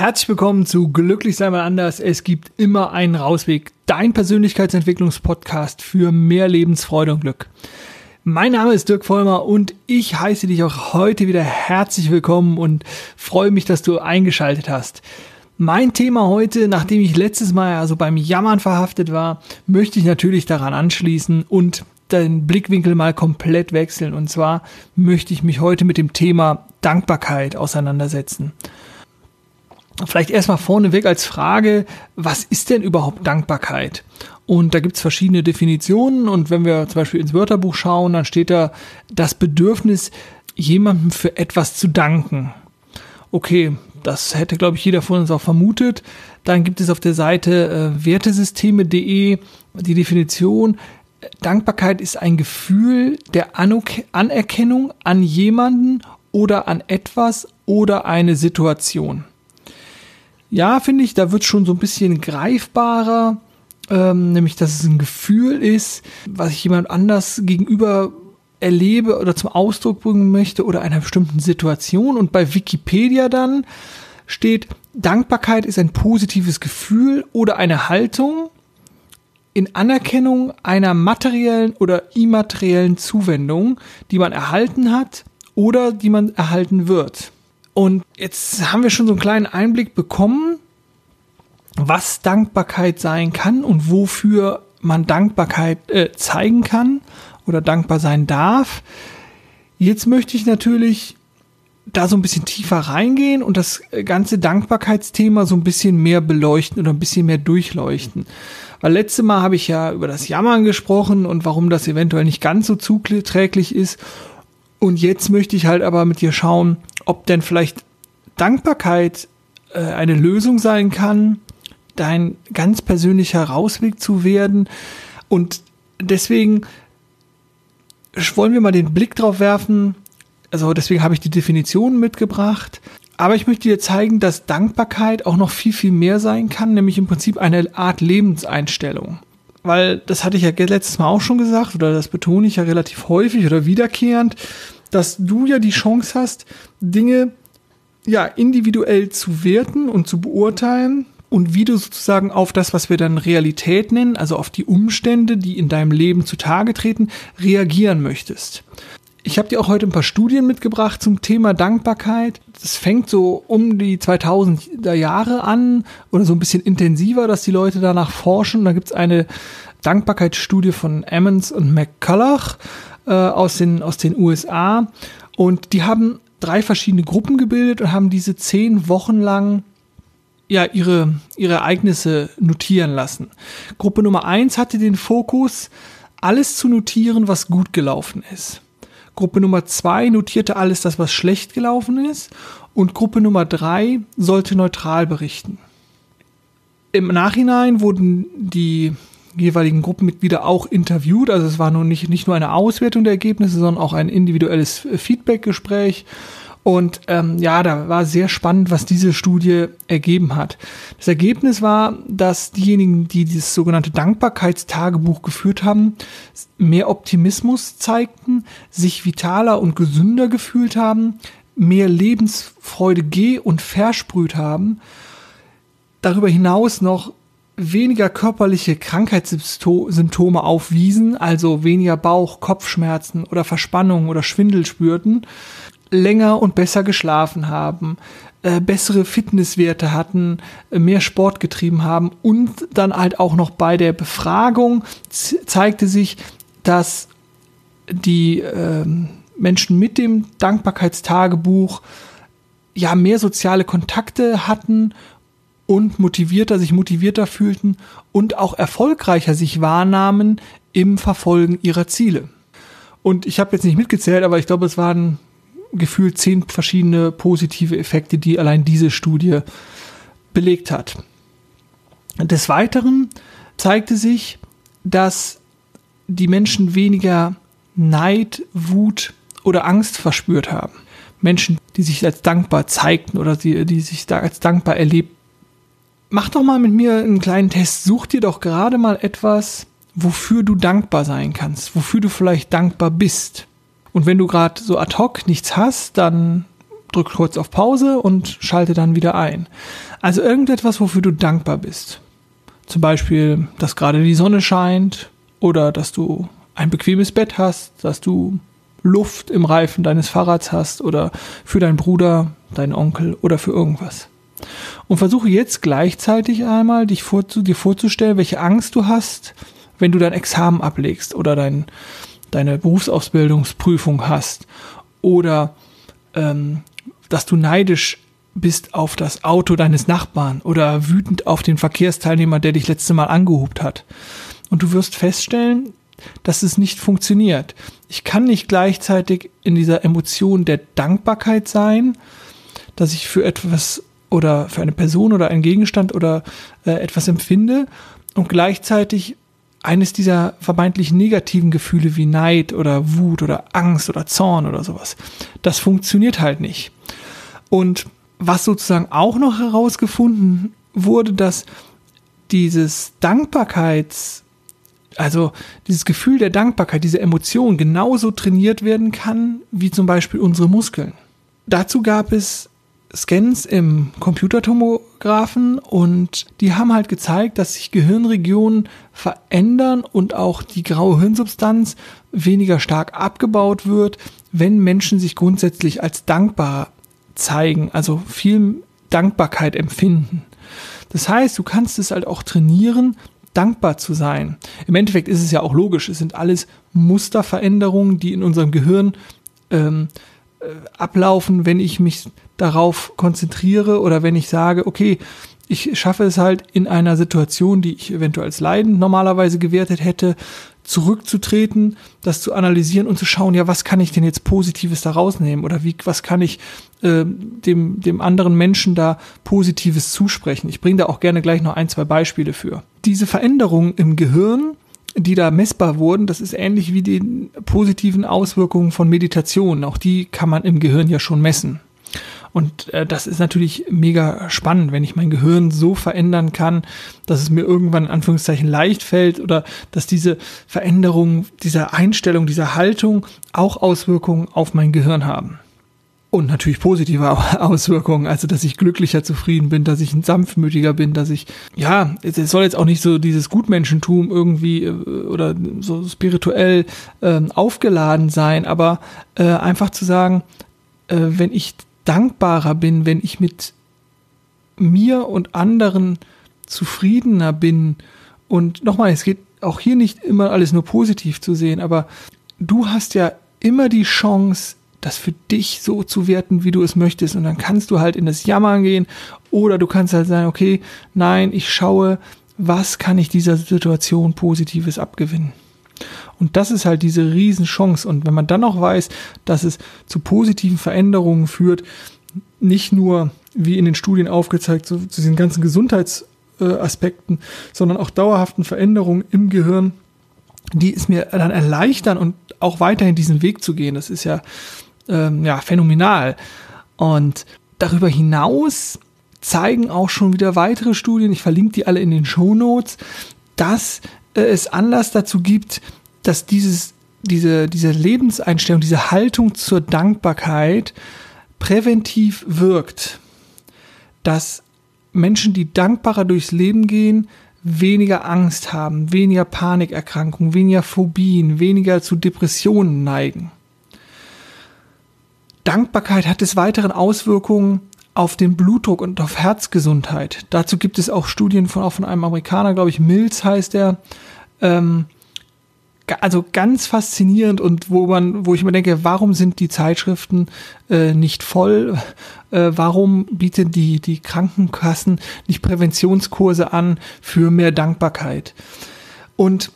Herzlich willkommen zu Glücklich sei mal anders. Es gibt immer einen Rausweg. Dein Persönlichkeitsentwicklungspodcast für mehr Lebensfreude und Glück. Mein Name ist Dirk Vollmer und ich heiße dich auch heute wieder herzlich willkommen und freue mich, dass du eingeschaltet hast. Mein Thema heute, nachdem ich letztes Mal also beim Jammern verhaftet war, möchte ich natürlich daran anschließen und den Blickwinkel mal komplett wechseln. Und zwar möchte ich mich heute mit dem Thema Dankbarkeit auseinandersetzen. Vielleicht erstmal vorneweg als Frage, was ist denn überhaupt Dankbarkeit? Und da gibt es verschiedene Definitionen und wenn wir zum Beispiel ins Wörterbuch schauen, dann steht da das Bedürfnis, jemandem für etwas zu danken. Okay, das hätte, glaube ich, jeder von uns auch vermutet. Dann gibt es auf der Seite äh, wertesysteme.de die Definition, Dankbarkeit ist ein Gefühl der Anerkennung an jemanden oder an etwas oder eine Situation. Ja, finde ich, da wird schon so ein bisschen greifbarer, ähm, nämlich dass es ein Gefühl ist, was ich jemand anders gegenüber erlebe oder zum Ausdruck bringen möchte oder einer bestimmten Situation. Und bei Wikipedia dann steht, Dankbarkeit ist ein positives Gefühl oder eine Haltung in Anerkennung einer materiellen oder immateriellen Zuwendung, die man erhalten hat oder die man erhalten wird. Und jetzt haben wir schon so einen kleinen Einblick bekommen, was Dankbarkeit sein kann und wofür man Dankbarkeit äh, zeigen kann oder dankbar sein darf. Jetzt möchte ich natürlich da so ein bisschen tiefer reingehen und das ganze Dankbarkeitsthema so ein bisschen mehr beleuchten oder ein bisschen mehr durchleuchten. Weil letzte Mal habe ich ja über das Jammern gesprochen und warum das eventuell nicht ganz so zuträglich ist. Und jetzt möchte ich halt aber mit dir schauen, ob denn vielleicht Dankbarkeit äh, eine Lösung sein kann, dein ganz persönlicher Rausweg zu werden. Und deswegen wollen wir mal den Blick drauf werfen. Also deswegen habe ich die Definition mitgebracht. Aber ich möchte dir zeigen, dass Dankbarkeit auch noch viel, viel mehr sein kann, nämlich im Prinzip eine Art Lebenseinstellung. Weil das hatte ich ja letztes Mal auch schon gesagt, oder das betone ich ja relativ häufig oder wiederkehrend, dass du ja die Chance hast, Dinge ja individuell zu werten und zu beurteilen und wie du sozusagen auf das, was wir dann Realität nennen, also auf die Umstände, die in deinem Leben zutage treten, reagieren möchtest. Ich habe dir auch heute ein paar Studien mitgebracht zum Thema Dankbarkeit. Das fängt so um die 2000er Jahre an oder so ein bisschen intensiver, dass die Leute danach forschen. Da gibt es eine Dankbarkeitsstudie von Emmons und McCulloch äh, aus, den, aus den USA. Und die haben drei verschiedene Gruppen gebildet und haben diese zehn Wochen lang ja, ihre, ihre Ereignisse notieren lassen. Gruppe Nummer eins hatte den Fokus, alles zu notieren, was gut gelaufen ist. Gruppe Nummer zwei notierte alles das, was schlecht gelaufen ist. Und Gruppe Nummer drei sollte neutral berichten. Im Nachhinein wurden die jeweiligen Gruppenmitglieder auch interviewt. Also es war nun nicht, nicht nur eine Auswertung der Ergebnisse, sondern auch ein individuelles Feedbackgespräch. Und ähm, ja, da war sehr spannend, was diese Studie ergeben hat. Das Ergebnis war, dass diejenigen, die dieses sogenannte Dankbarkeitstagebuch geführt haben, mehr Optimismus zeigten, sich vitaler und gesünder gefühlt haben, mehr Lebensfreude geh- und versprüht haben, darüber hinaus noch weniger körperliche Krankheitssymptome aufwiesen, also weniger Bauch, Kopfschmerzen oder Verspannung oder Schwindel spürten länger und besser geschlafen haben, äh, bessere Fitnesswerte hatten, äh, mehr Sport getrieben haben und dann halt auch noch bei der Befragung zeigte sich, dass die äh, Menschen mit dem Dankbarkeitstagebuch ja mehr soziale Kontakte hatten und motivierter, sich motivierter fühlten und auch erfolgreicher sich wahrnahmen im Verfolgen ihrer Ziele. Und ich habe jetzt nicht mitgezählt, aber ich glaube, es waren gefühlt zehn verschiedene positive Effekte, die allein diese Studie belegt hat. Des Weiteren zeigte sich, dass die Menschen weniger Neid, Wut oder Angst verspürt haben. Menschen, die sich als dankbar zeigten oder die, die sich als dankbar erlebt. Mach doch mal mit mir einen kleinen Test. Such dir doch gerade mal etwas, wofür du dankbar sein kannst, wofür du vielleicht dankbar bist. Und wenn du gerade so ad hoc nichts hast, dann drück kurz auf Pause und schalte dann wieder ein. Also irgendetwas, wofür du dankbar bist. Zum Beispiel, dass gerade die Sonne scheint oder dass du ein bequemes Bett hast, dass du Luft im Reifen deines Fahrrads hast oder für deinen Bruder, deinen Onkel oder für irgendwas. Und versuche jetzt gleichzeitig einmal dich vorzu, dir vorzustellen, welche Angst du hast, wenn du dein Examen ablegst oder dein, deine Berufsausbildungsprüfung hast oder ähm, dass du neidisch bist auf das Auto deines Nachbarn oder wütend auf den Verkehrsteilnehmer, der dich letzte Mal angehubt hat. Und du wirst feststellen, dass es nicht funktioniert. Ich kann nicht gleichzeitig in dieser Emotion der Dankbarkeit sein, dass ich für etwas oder für eine Person oder einen Gegenstand oder äh, etwas empfinde und gleichzeitig eines dieser vermeintlich negativen Gefühle wie Neid oder Wut oder Angst oder Zorn oder sowas. Das funktioniert halt nicht. Und was sozusagen auch noch herausgefunden wurde, dass dieses Dankbarkeits, also dieses Gefühl der Dankbarkeit, diese Emotion genauso trainiert werden kann wie zum Beispiel unsere Muskeln. Dazu gab es Scans im Computertomographen und die haben halt gezeigt, dass sich Gehirnregionen verändern und auch die graue Hirnsubstanz weniger stark abgebaut wird, wenn Menschen sich grundsätzlich als dankbar zeigen, also viel Dankbarkeit empfinden. Das heißt, du kannst es halt auch trainieren, dankbar zu sein. Im Endeffekt ist es ja auch logisch, es sind alles Musterveränderungen, die in unserem Gehirn ähm, äh, ablaufen, wenn ich mich darauf konzentriere oder wenn ich sage, okay, ich schaffe es halt in einer Situation, die ich eventuell als leidend normalerweise gewertet hätte, zurückzutreten, das zu analysieren und zu schauen, ja, was kann ich denn jetzt Positives da rausnehmen oder wie, was kann ich äh, dem, dem anderen Menschen da Positives zusprechen. Ich bringe da auch gerne gleich noch ein, zwei Beispiele für. Diese Veränderungen im Gehirn, die da messbar wurden, das ist ähnlich wie die positiven Auswirkungen von Meditation. Auch die kann man im Gehirn ja schon messen. Und äh, das ist natürlich mega spannend, wenn ich mein Gehirn so verändern kann, dass es mir irgendwann in Anführungszeichen leicht fällt oder dass diese Veränderung dieser Einstellung, dieser Haltung auch Auswirkungen auf mein Gehirn haben. Und natürlich positive Auswirkungen, also dass ich glücklicher zufrieden bin, dass ich ein sanftmütiger bin, dass ich, ja, es soll jetzt auch nicht so dieses Gutmenschentum irgendwie äh, oder so spirituell äh, aufgeladen sein, aber äh, einfach zu sagen, äh, wenn ich dankbarer bin, wenn ich mit mir und anderen zufriedener bin. Und nochmal, es geht auch hier nicht immer alles nur positiv zu sehen, aber du hast ja immer die Chance, das für dich so zu werten, wie du es möchtest. Und dann kannst du halt in das Jammern gehen oder du kannst halt sagen, okay, nein, ich schaue, was kann ich dieser Situation Positives abgewinnen. Und das ist halt diese Riesenchance. Und wenn man dann noch weiß, dass es zu positiven Veränderungen führt, nicht nur wie in den Studien aufgezeigt, zu, zu diesen ganzen Gesundheitsaspekten, sondern auch dauerhaften Veränderungen im Gehirn, die es mir dann erleichtern und auch weiterhin diesen Weg zu gehen. Das ist ja ähm, ja, phänomenal. Und darüber hinaus zeigen auch schon wieder weitere Studien, ich verlinke die alle in den Show Notes, dass äh, es Anlass dazu gibt, dass dieses, diese, diese Lebenseinstellung, diese Haltung zur Dankbarkeit präventiv wirkt. Dass Menschen, die dankbarer durchs Leben gehen, weniger Angst haben, weniger Panikerkrankungen, weniger Phobien, weniger zu Depressionen neigen. Dankbarkeit hat des Weiteren Auswirkungen auf den Blutdruck und auf Herzgesundheit. Dazu gibt es auch Studien von, auch von einem Amerikaner, glaube ich, Mills heißt er. Ähm, also ganz faszinierend und wo man, wo ich mir denke, warum sind die Zeitschriften äh, nicht voll? Äh, warum bieten die, die Krankenkassen nicht Präventionskurse an für mehr Dankbarkeit? Und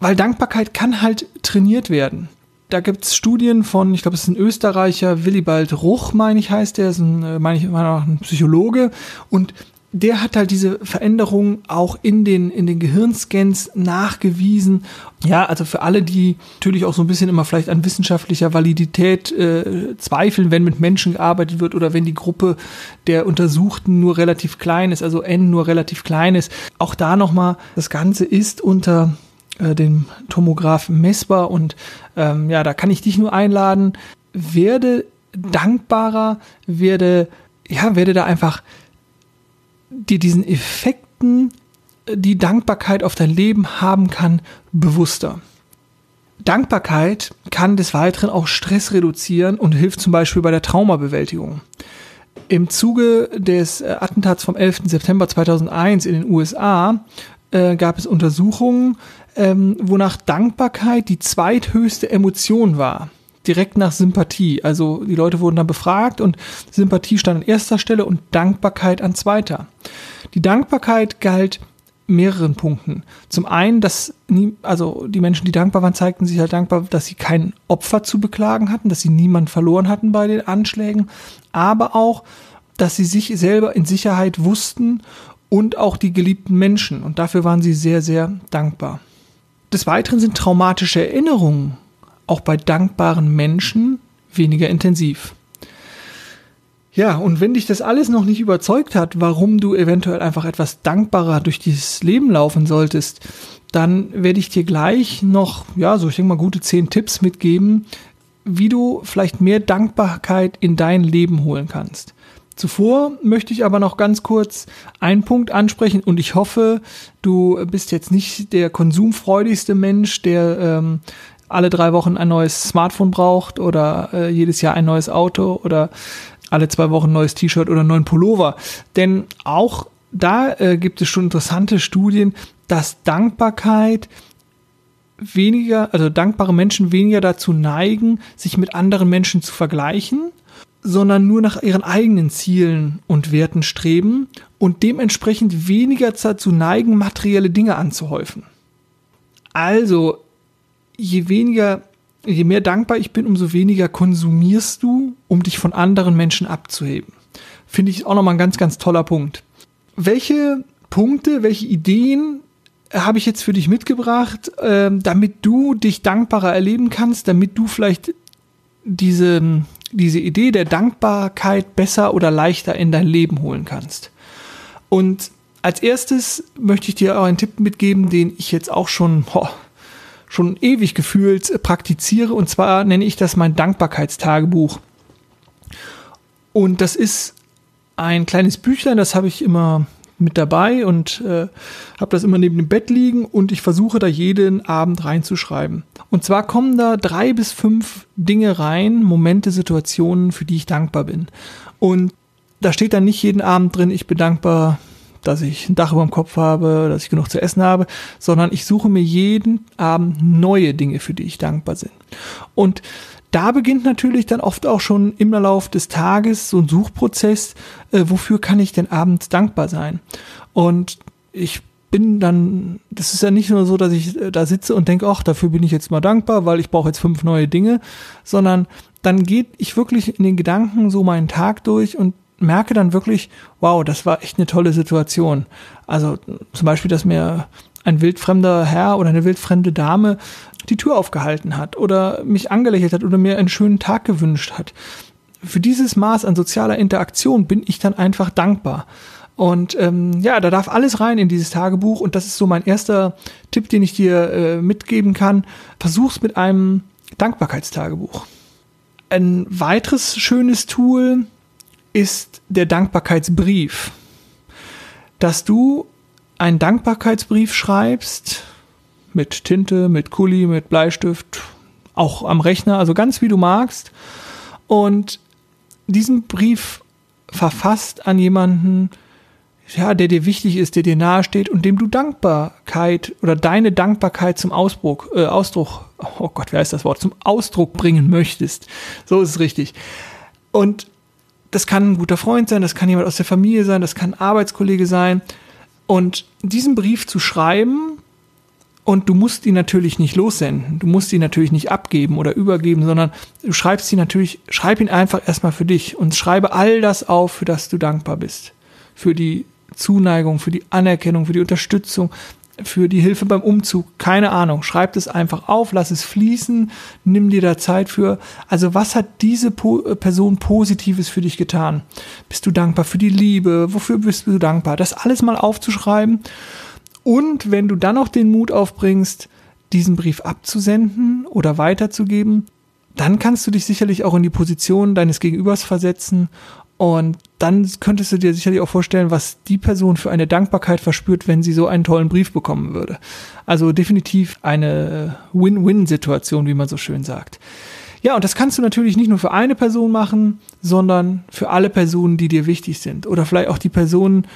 weil Dankbarkeit kann halt trainiert werden da gibt's Studien von, ich glaube, es ist ein Österreicher, Willibald Ruch, meine ich, heißt der, ist ein, äh, meine ich, meine auch ein Psychologe und der hat halt diese Veränderung auch in den, in den Gehirnscans nachgewiesen. Ja, also für alle, die natürlich auch so ein bisschen immer vielleicht an wissenschaftlicher Validität äh, zweifeln, wenn mit Menschen gearbeitet wird oder wenn die Gruppe der Untersuchten nur relativ klein ist, also N nur relativ klein ist. Auch da nochmal, das Ganze ist unter äh, dem Tomograph messbar und ähm, ja, da kann ich dich nur einladen, werde dankbarer werde, ja, werde da einfach dir diesen Effekten, die Dankbarkeit auf dein Leben haben kann, bewusster. Dankbarkeit kann des Weiteren auch Stress reduzieren und hilft zum Beispiel bei der Traumabewältigung. Im Zuge des äh, Attentats vom 11. September 2001 in den USA äh, gab es Untersuchungen, ähm, wonach Dankbarkeit die zweithöchste Emotion war. Direkt nach Sympathie. Also die Leute wurden dann befragt und Sympathie stand an erster Stelle und Dankbarkeit an zweiter. Die Dankbarkeit galt mehreren Punkten. Zum einen, dass nie, also die Menschen, die dankbar waren, zeigten sich halt dankbar, dass sie kein Opfer zu beklagen hatten, dass sie niemand verloren hatten bei den Anschlägen, aber auch, dass sie sich selber in Sicherheit wussten und auch die geliebten Menschen. Und dafür waren sie sehr, sehr dankbar. Des Weiteren sind traumatische Erinnerungen auch bei dankbaren Menschen weniger intensiv. Ja, und wenn dich das alles noch nicht überzeugt hat, warum du eventuell einfach etwas dankbarer durch dieses Leben laufen solltest, dann werde ich dir gleich noch, ja, so ich denke mal, gute zehn Tipps mitgeben, wie du vielleicht mehr Dankbarkeit in dein Leben holen kannst. Zuvor möchte ich aber noch ganz kurz einen Punkt ansprechen und ich hoffe, du bist jetzt nicht der konsumfreudigste Mensch, der ähm, alle drei Wochen ein neues Smartphone braucht oder äh, jedes Jahr ein neues Auto oder alle zwei Wochen ein neues T-Shirt oder einen neuen Pullover. Denn auch da äh, gibt es schon interessante Studien, dass Dankbarkeit weniger, also dankbare Menschen weniger dazu neigen, sich mit anderen Menschen zu vergleichen, sondern nur nach ihren eigenen Zielen und Werten streben und dementsprechend weniger dazu neigen, materielle Dinge anzuhäufen. Also, je weniger je mehr dankbar ich bin, umso weniger konsumierst du, um dich von anderen Menschen abzuheben. Finde ich auch nochmal ein ganz, ganz toller Punkt. Welche Punkte, welche Ideen habe ich jetzt für dich mitgebracht, äh, damit du dich dankbarer erleben kannst, damit du vielleicht diese, diese Idee der Dankbarkeit besser oder leichter in dein Leben holen kannst. Und als erstes möchte ich dir auch einen Tipp mitgeben, den ich jetzt auch schon oh, schon ewig gefühlt praktiziere. Und zwar nenne ich das mein Dankbarkeitstagebuch. Und das ist ein kleines Büchlein, das habe ich immer mit dabei und äh, habe das immer neben dem Bett liegen und ich versuche da jeden Abend reinzuschreiben. Und zwar kommen da drei bis fünf Dinge rein, Momente, Situationen, für die ich dankbar bin. Und da steht dann nicht jeden Abend drin, ich bin dankbar dass ich ein Dach über dem Kopf habe, dass ich genug zu essen habe, sondern ich suche mir jeden Abend neue Dinge, für die ich dankbar bin. Und da beginnt natürlich dann oft auch schon im Lauf des Tages so ein Suchprozess, äh, wofür kann ich denn abends dankbar sein? Und ich bin dann, das ist ja nicht nur so, dass ich äh, da sitze und denke, ach, dafür bin ich jetzt mal dankbar, weil ich brauche jetzt fünf neue Dinge, sondern dann geht ich wirklich in den Gedanken so meinen Tag durch und merke dann wirklich, wow, das war echt eine tolle Situation. Also zum Beispiel, dass mir ein wildfremder Herr oder eine wildfremde Dame die Tür aufgehalten hat oder mich angelächelt hat oder mir einen schönen Tag gewünscht hat. Für dieses Maß an sozialer Interaktion bin ich dann einfach dankbar. Und ähm, ja, da darf alles rein in dieses Tagebuch und das ist so mein erster Tipp, den ich dir äh, mitgeben kann. Versuch's mit einem Dankbarkeitstagebuch. Ein weiteres schönes Tool ist der Dankbarkeitsbrief. Dass du einen Dankbarkeitsbrief schreibst mit Tinte, mit Kuli, mit Bleistift, auch am Rechner, also ganz wie du magst. Und diesen Brief verfasst an jemanden, ja, der dir wichtig ist, der dir nahesteht und dem du Dankbarkeit oder deine Dankbarkeit zum Ausdruck, äh, Ausdruck, oh Gott, wer heißt das Wort, zum Ausdruck bringen möchtest. So ist es richtig. Und das kann ein guter Freund sein, das kann jemand aus der Familie sein, das kann ein Arbeitskollege sein. Und diesen Brief zu schreiben, und du musst ihn natürlich nicht lossenden, du musst ihn natürlich nicht abgeben oder übergeben, sondern du schreibst ihn natürlich, schreib ihn einfach erstmal für dich und schreibe all das auf, für das du dankbar bist. Für die Zuneigung, für die Anerkennung, für die Unterstützung, für die Hilfe beim Umzug, keine Ahnung. Schreib es einfach auf, lass es fließen, nimm dir da Zeit für. Also was hat diese po äh, Person Positives für dich getan? Bist du dankbar für die Liebe? Wofür bist du dankbar? Das alles mal aufzuschreiben. Und wenn du dann noch den Mut aufbringst, diesen Brief abzusenden oder weiterzugeben, dann kannst du dich sicherlich auch in die Position deines Gegenübers versetzen und dann könntest du dir sicherlich auch vorstellen, was die Person für eine Dankbarkeit verspürt, wenn sie so einen tollen Brief bekommen würde. Also definitiv eine äh, Win-Win-Situation, wie man so schön sagt. Ja, und das kannst du natürlich nicht nur für eine Person machen, sondern für alle Personen, die dir wichtig sind. Oder vielleicht auch die Personen,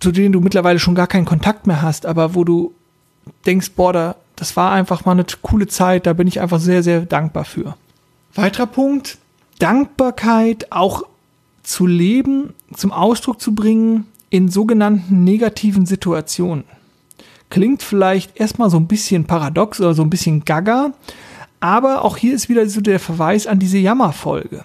zu denen du mittlerweile schon gar keinen Kontakt mehr hast, aber wo du denkst, boah, da, das war einfach mal eine coole Zeit, da bin ich einfach sehr, sehr dankbar für. Weiterer Punkt, Dankbarkeit auch zu leben, zum Ausdruck zu bringen in sogenannten negativen Situationen. Klingt vielleicht erstmal so ein bisschen paradox oder so ein bisschen gaga, aber auch hier ist wieder so der Verweis an diese Jammerfolge.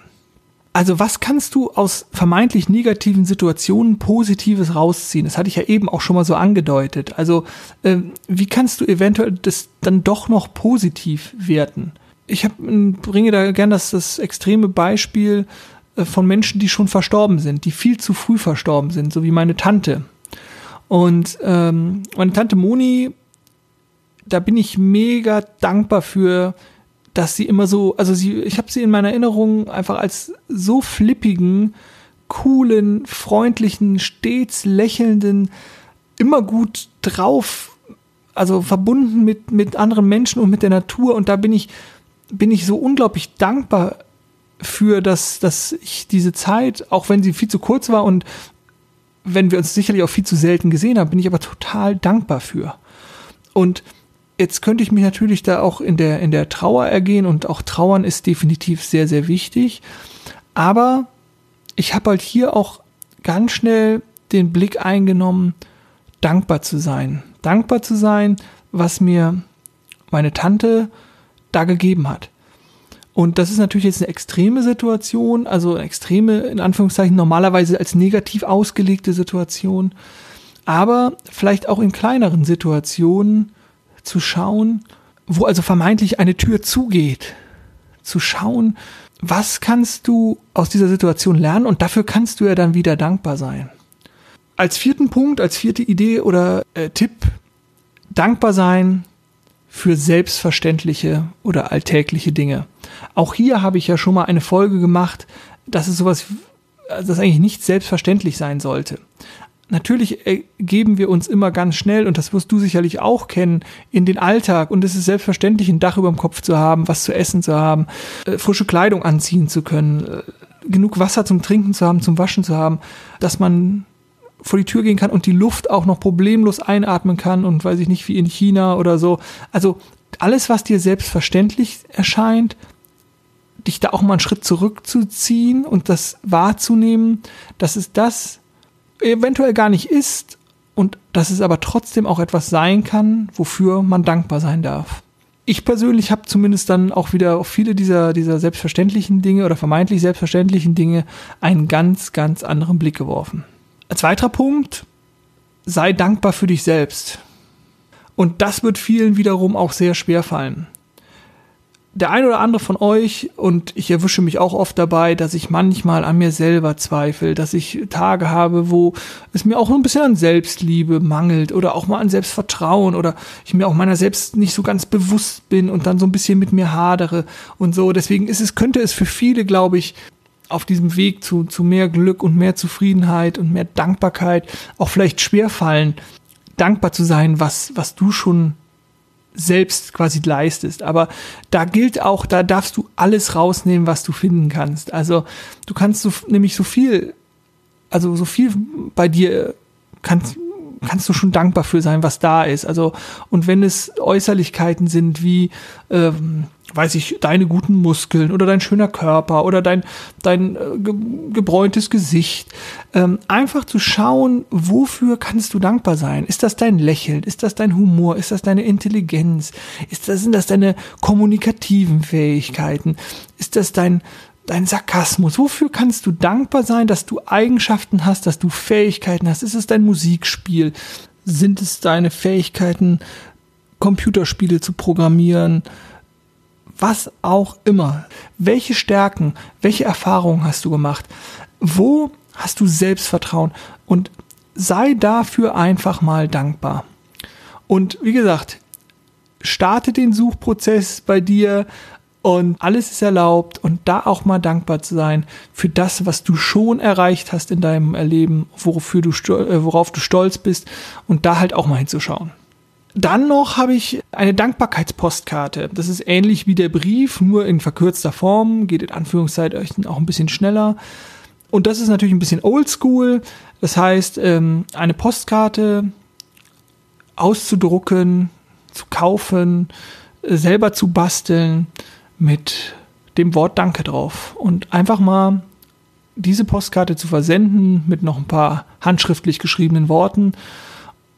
Also was kannst du aus vermeintlich negativen Situationen Positives rausziehen? Das hatte ich ja eben auch schon mal so angedeutet. Also äh, wie kannst du eventuell das dann doch noch positiv werten? Ich hab, bringe da gern das, das extreme Beispiel von Menschen, die schon verstorben sind, die viel zu früh verstorben sind, so wie meine Tante. Und ähm, meine Tante Moni, da bin ich mega dankbar für, dass sie immer so, also sie, ich habe sie in meiner Erinnerung einfach als so flippigen, coolen, freundlichen, stets lächelnden, immer gut drauf, also verbunden mit, mit anderen Menschen und mit der Natur. Und da bin ich, bin ich so unglaublich dankbar für, dass, dass ich diese Zeit, auch wenn sie viel zu kurz war und wenn wir uns sicherlich auch viel zu selten gesehen haben, bin ich aber total dankbar für. Und Jetzt könnte ich mich natürlich da auch in der, in der Trauer ergehen und auch Trauern ist definitiv sehr, sehr wichtig. Aber ich habe halt hier auch ganz schnell den Blick eingenommen, dankbar zu sein. Dankbar zu sein, was mir meine Tante da gegeben hat. Und das ist natürlich jetzt eine extreme Situation, also eine extreme, in Anführungszeichen, normalerweise als negativ ausgelegte Situation. Aber vielleicht auch in kleineren Situationen zu schauen, wo also vermeintlich eine Tür zugeht, zu schauen, was kannst du aus dieser Situation lernen und dafür kannst du ja dann wieder dankbar sein. Als vierten Punkt, als vierte Idee oder äh, Tipp, dankbar sein für selbstverständliche oder alltägliche Dinge. Auch hier habe ich ja schon mal eine Folge gemacht, dass es sowas, das eigentlich nicht selbstverständlich sein sollte natürlich ergeben wir uns immer ganz schnell, und das wirst du sicherlich auch kennen, in den Alltag. Und es ist selbstverständlich, ein Dach über dem Kopf zu haben, was zu essen zu haben, äh, frische Kleidung anziehen zu können, äh, genug Wasser zum Trinken zu haben, zum Waschen zu haben, dass man vor die Tür gehen kann und die Luft auch noch problemlos einatmen kann und weiß ich nicht, wie in China oder so. Also alles, was dir selbstverständlich erscheint, dich da auch mal einen Schritt zurückzuziehen und das wahrzunehmen, das ist das, eventuell gar nicht ist und dass es aber trotzdem auch etwas sein kann, wofür man dankbar sein darf. Ich persönlich habe zumindest dann auch wieder auf viele dieser, dieser selbstverständlichen Dinge oder vermeintlich selbstverständlichen Dinge einen ganz, ganz anderen Blick geworfen. Als weiterer Punkt, sei dankbar für dich selbst. Und das wird vielen wiederum auch sehr schwer fallen der ein oder andere von euch, und ich erwische mich auch oft dabei, dass ich manchmal an mir selber zweifle, dass ich Tage habe, wo es mir auch ein bisschen an Selbstliebe mangelt oder auch mal an Selbstvertrauen oder ich mir auch meiner selbst nicht so ganz bewusst bin und dann so ein bisschen mit mir hadere und so. Deswegen ist es, könnte es für viele, glaube ich, auf diesem Weg zu, zu mehr Glück und mehr Zufriedenheit und mehr Dankbarkeit auch vielleicht schwerfallen, dankbar zu sein, was, was du schon selbst quasi leistest. Aber da gilt auch, da darfst du alles rausnehmen, was du finden kannst. Also du kannst so, nämlich so viel, also so viel bei dir kannst, kannst du schon dankbar für sein, was da ist. Also, und wenn es Äußerlichkeiten sind wie, ähm, weiß ich, deine guten Muskeln oder dein schöner Körper oder dein, dein äh, ge gebräuntes Gesicht. Ähm, einfach zu schauen, wofür kannst du dankbar sein? Ist das dein Lächeln? Ist das dein Humor? Ist das deine Intelligenz? Ist das, sind das deine kommunikativen Fähigkeiten? Ist das dein, dein Sarkasmus? Wofür kannst du dankbar sein, dass du Eigenschaften hast, dass du Fähigkeiten hast? Ist es dein Musikspiel? Sind es deine Fähigkeiten, Computerspiele zu programmieren? Was auch immer. Welche Stärken, welche Erfahrungen hast du gemacht? Wo hast du Selbstvertrauen? Und sei dafür einfach mal dankbar. Und wie gesagt, starte den Suchprozess bei dir und alles ist erlaubt und da auch mal dankbar zu sein für das, was du schon erreicht hast in deinem Erleben, äh, worauf du stolz bist und da halt auch mal hinzuschauen. Dann noch habe ich eine Dankbarkeitspostkarte. Das ist ähnlich wie der Brief, nur in verkürzter Form, geht in Anführungszeichen auch ein bisschen schneller. Und das ist natürlich ein bisschen oldschool. Das heißt, ähm, eine Postkarte auszudrucken, zu kaufen, selber zu basteln mit dem Wort Danke drauf und einfach mal diese Postkarte zu versenden mit noch ein paar handschriftlich geschriebenen Worten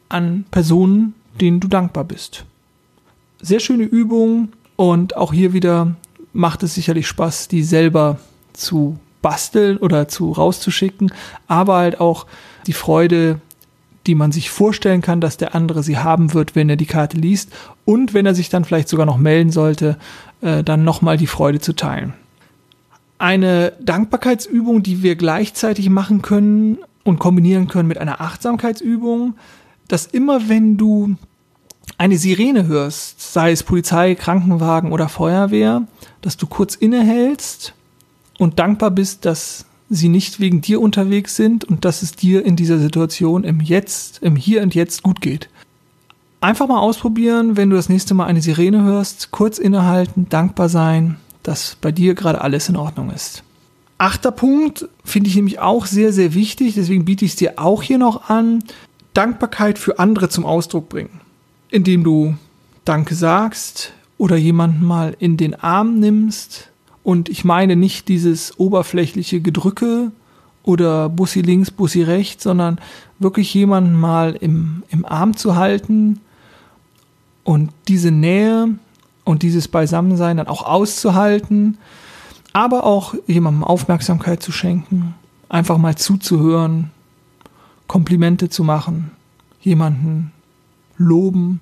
an Personen, denen du dankbar bist. Sehr schöne Übung und auch hier wieder macht es sicherlich Spaß, die selber zu basteln oder zu rauszuschicken, aber halt auch die Freude, die man sich vorstellen kann, dass der andere sie haben wird, wenn er die Karte liest und wenn er sich dann vielleicht sogar noch melden sollte, äh, dann nochmal die Freude zu teilen. Eine Dankbarkeitsübung, die wir gleichzeitig machen können und kombinieren können mit einer Achtsamkeitsübung, dass immer wenn du eine Sirene hörst, sei es Polizei, Krankenwagen oder Feuerwehr, dass du kurz innehältst und dankbar bist, dass sie nicht wegen dir unterwegs sind und dass es dir in dieser Situation im Jetzt, im Hier und Jetzt gut geht. Einfach mal ausprobieren, wenn du das nächste Mal eine Sirene hörst, kurz innehalten, dankbar sein, dass bei dir gerade alles in Ordnung ist. Achter Punkt finde ich nämlich auch sehr, sehr wichtig, deswegen biete ich es dir auch hier noch an. Dankbarkeit für andere zum Ausdruck bringen. Indem du Danke sagst oder jemanden mal in den Arm nimmst. Und ich meine nicht dieses oberflächliche Gedrücke oder Bussi links, Bussi rechts, sondern wirklich jemanden mal im, im Arm zu halten und diese Nähe und dieses Beisammensein dann auch auszuhalten, aber auch jemandem Aufmerksamkeit zu schenken, einfach mal zuzuhören, Komplimente zu machen, jemanden loben,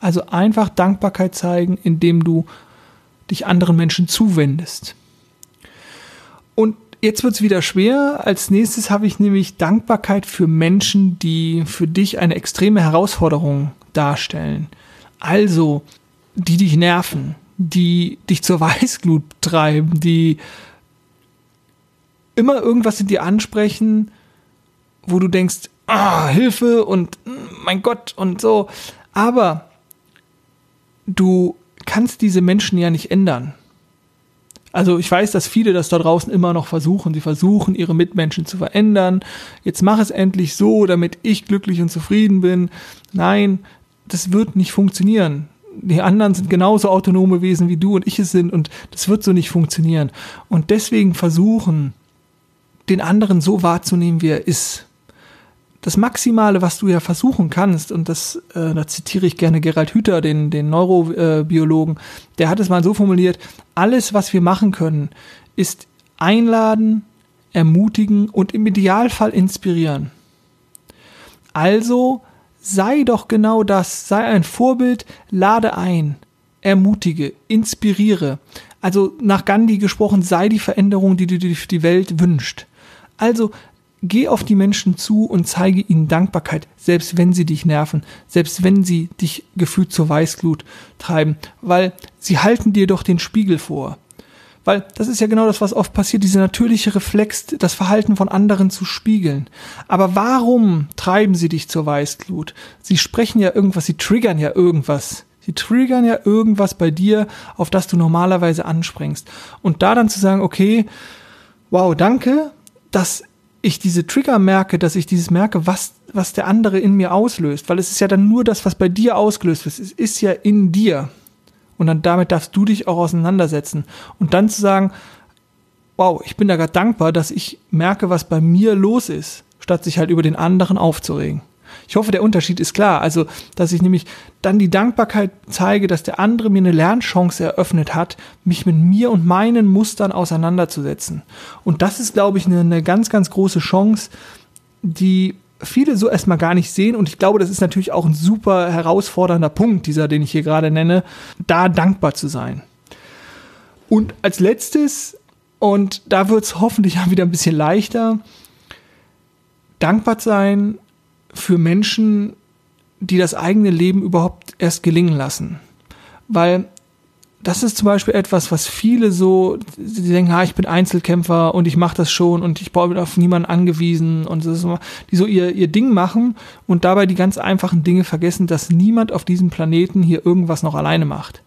also einfach Dankbarkeit zeigen, indem du dich anderen Menschen zuwendest. Und jetzt wird es wieder schwer. Als nächstes habe ich nämlich Dankbarkeit für Menschen, die für dich eine extreme Herausforderung darstellen. Also, die dich nerven, die dich zur Weißglut treiben, die immer irgendwas in dir ansprechen, wo du denkst, ah, Hilfe und hm, mein Gott und so. Aber du kannst diese Menschen ja nicht ändern. Also ich weiß, dass viele das da draußen immer noch versuchen. Sie versuchen, ihre Mitmenschen zu verändern. Jetzt mach es endlich so, damit ich glücklich und zufrieden bin. Nein, das wird nicht funktionieren. Die anderen sind genauso autonome Wesen wie du und ich es sind und das wird so nicht funktionieren. Und deswegen versuchen, den anderen so wahrzunehmen, wie er ist. Das Maximale, was du ja versuchen kannst, und das, äh, da zitiere ich gerne Gerald Hüther, den, den Neurobiologen, der hat es mal so formuliert, alles, was wir machen können, ist einladen, ermutigen und im Idealfall inspirieren. Also sei doch genau das, sei ein Vorbild, lade ein, ermutige, inspiriere. Also nach Gandhi gesprochen, sei die Veränderung, die du dir für die Welt wünscht. Also geh auf die Menschen zu und zeige ihnen Dankbarkeit, selbst wenn sie dich nerven, selbst wenn sie dich gefühlt zur Weißglut treiben, weil sie halten dir doch den Spiegel vor. Weil das ist ja genau das, was oft passiert, diese natürliche Reflex, das Verhalten von anderen zu spiegeln. Aber warum treiben sie dich zur Weißglut? Sie sprechen ja irgendwas, sie triggern ja irgendwas. Sie triggern ja irgendwas bei dir, auf das du normalerweise anspringst. Und da dann zu sagen, okay, wow, danke, dass ich diese Trigger merke, dass ich dieses merke, was, was der andere in mir auslöst. Weil es ist ja dann nur das, was bei dir ausgelöst wird. Es ist ja in dir. Und dann damit darfst du dich auch auseinandersetzen. Und dann zu sagen, wow, ich bin da gerade dankbar, dass ich merke, was bei mir los ist, statt sich halt über den anderen aufzuregen. Ich hoffe, der Unterschied ist klar. Also, dass ich nämlich dann die Dankbarkeit zeige, dass der andere mir eine Lernchance eröffnet hat, mich mit mir und meinen Mustern auseinanderzusetzen. Und das ist, glaube ich, eine, eine ganz, ganz große Chance, die viele so erstmal gar nicht sehen. Und ich glaube, das ist natürlich auch ein super herausfordernder Punkt, dieser, den ich hier gerade nenne, da dankbar zu sein. Und als letztes, und da wird es hoffentlich auch wieder ein bisschen leichter, dankbar sein für Menschen, die das eigene Leben überhaupt erst gelingen lassen. Weil das ist zum Beispiel etwas, was viele so, sie denken, ah, ich bin Einzelkämpfer und ich mache das schon und ich bin auf niemanden angewiesen und so, die so ihr, ihr Ding machen und dabei die ganz einfachen Dinge vergessen, dass niemand auf diesem Planeten hier irgendwas noch alleine macht.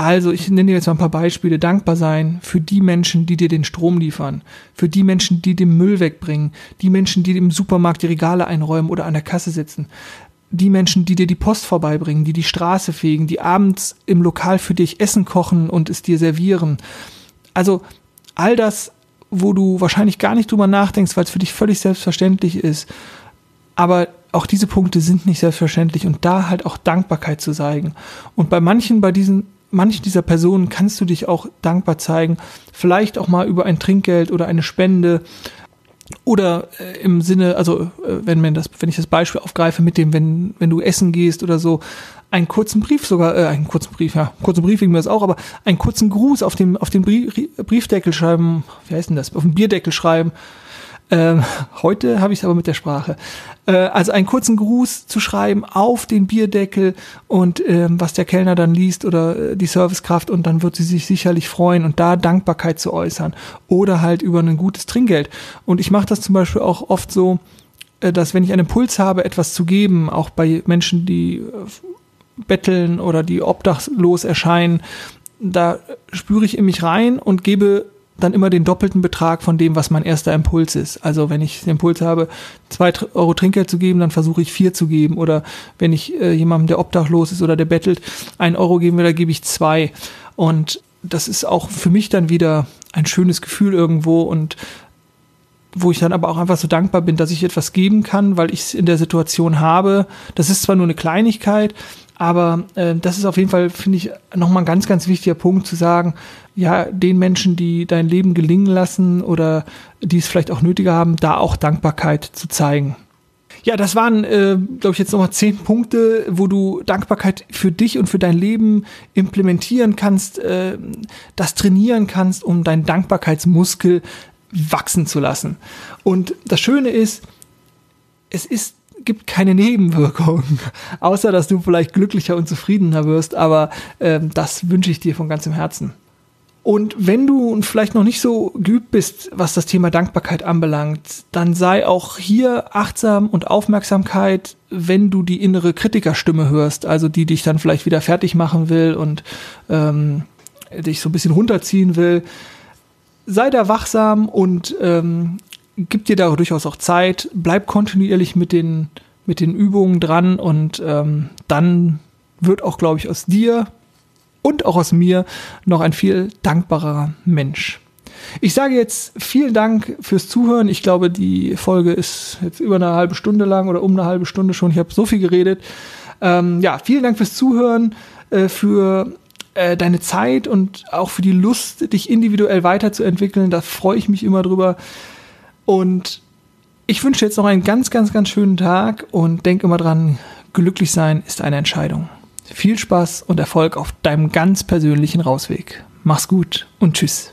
Also, ich nenne dir jetzt mal ein paar Beispiele. Dankbar sein für die Menschen, die dir den Strom liefern, für die Menschen, die den Müll wegbringen, die Menschen, die im Supermarkt die Regale einräumen oder an der Kasse sitzen die Menschen, die dir die Post vorbeibringen, die die Straße fegen, die abends im Lokal für dich Essen kochen und es dir servieren. Also all das, wo du wahrscheinlich gar nicht drüber nachdenkst, weil es für dich völlig selbstverständlich ist. Aber auch diese Punkte sind nicht selbstverständlich und da halt auch Dankbarkeit zu zeigen. Und bei manchen, bei diesen, manchen dieser Personen kannst du dich auch dankbar zeigen. Vielleicht auch mal über ein Trinkgeld oder eine Spende oder äh, im Sinne, also äh, wenn man das, wenn ich das Beispiel aufgreife mit dem, wenn, wenn du essen gehst oder so, einen kurzen Brief sogar, äh, einen kurzen Brief, ja, kurzen Brief wegen mir das auch, aber einen kurzen Gruß auf dem, auf den Brief, Briefdeckel schreiben, wie heißt denn das, auf den Bierdeckel schreiben, ähm, heute habe ich es aber mit der Sprache. Äh, also einen kurzen Gruß zu schreiben auf den Bierdeckel und ähm, was der Kellner dann liest oder äh, die Servicekraft und dann wird sie sich sicherlich freuen und da Dankbarkeit zu äußern oder halt über ein gutes Trinkgeld. Und ich mache das zum Beispiel auch oft so, äh, dass wenn ich einen Impuls habe, etwas zu geben, auch bei Menschen, die äh, betteln oder die obdachlos erscheinen, da spüre ich in mich rein und gebe dann immer den doppelten Betrag von dem, was mein erster Impuls ist. Also wenn ich den Impuls habe, zwei Euro Trinkgeld zu geben, dann versuche ich vier zu geben. Oder wenn ich äh, jemandem, der obdachlos ist oder der bettelt, ein Euro geben will, da gebe ich zwei. Und das ist auch für mich dann wieder ein schönes Gefühl irgendwo und wo ich dann aber auch einfach so dankbar bin, dass ich etwas geben kann, weil ich es in der Situation habe. Das ist zwar nur eine Kleinigkeit, aber äh, das ist auf jeden Fall, finde ich, nochmal ein ganz, ganz wichtiger Punkt zu sagen, ja, den Menschen, die dein Leben gelingen lassen oder die es vielleicht auch nötiger haben, da auch Dankbarkeit zu zeigen. Ja, das waren, äh, glaube ich, jetzt nochmal zehn Punkte, wo du Dankbarkeit für dich und für dein Leben implementieren kannst, äh, das trainieren kannst, um deinen Dankbarkeitsmuskel wachsen zu lassen. Und das Schöne ist, es ist gibt keine Nebenwirkungen, außer dass du vielleicht glücklicher und zufriedener wirst, aber äh, das wünsche ich dir von ganzem Herzen. Und wenn du vielleicht noch nicht so geübt bist, was das Thema Dankbarkeit anbelangt, dann sei auch hier achtsam und Aufmerksamkeit, wenn du die innere Kritikerstimme hörst, also die dich dann vielleicht wieder fertig machen will und ähm, dich so ein bisschen runterziehen will. Sei da wachsam und ähm, gib dir da durchaus auch Zeit, bleib kontinuierlich mit den, mit den Übungen dran und ähm, dann wird auch, glaube ich, aus dir und auch aus mir noch ein viel dankbarer Mensch. Ich sage jetzt vielen Dank fürs Zuhören. Ich glaube, die Folge ist jetzt über eine halbe Stunde lang oder um eine halbe Stunde schon. Ich habe so viel geredet. Ähm, ja, vielen Dank fürs Zuhören, äh, für äh, deine Zeit und auch für die Lust, dich individuell weiterzuentwickeln. Da freue ich mich immer drüber. Und ich wünsche jetzt noch einen ganz, ganz, ganz schönen Tag und denke immer dran, glücklich sein ist eine Entscheidung. Viel Spaß und Erfolg auf deinem ganz persönlichen Rausweg. Mach's gut und tschüss.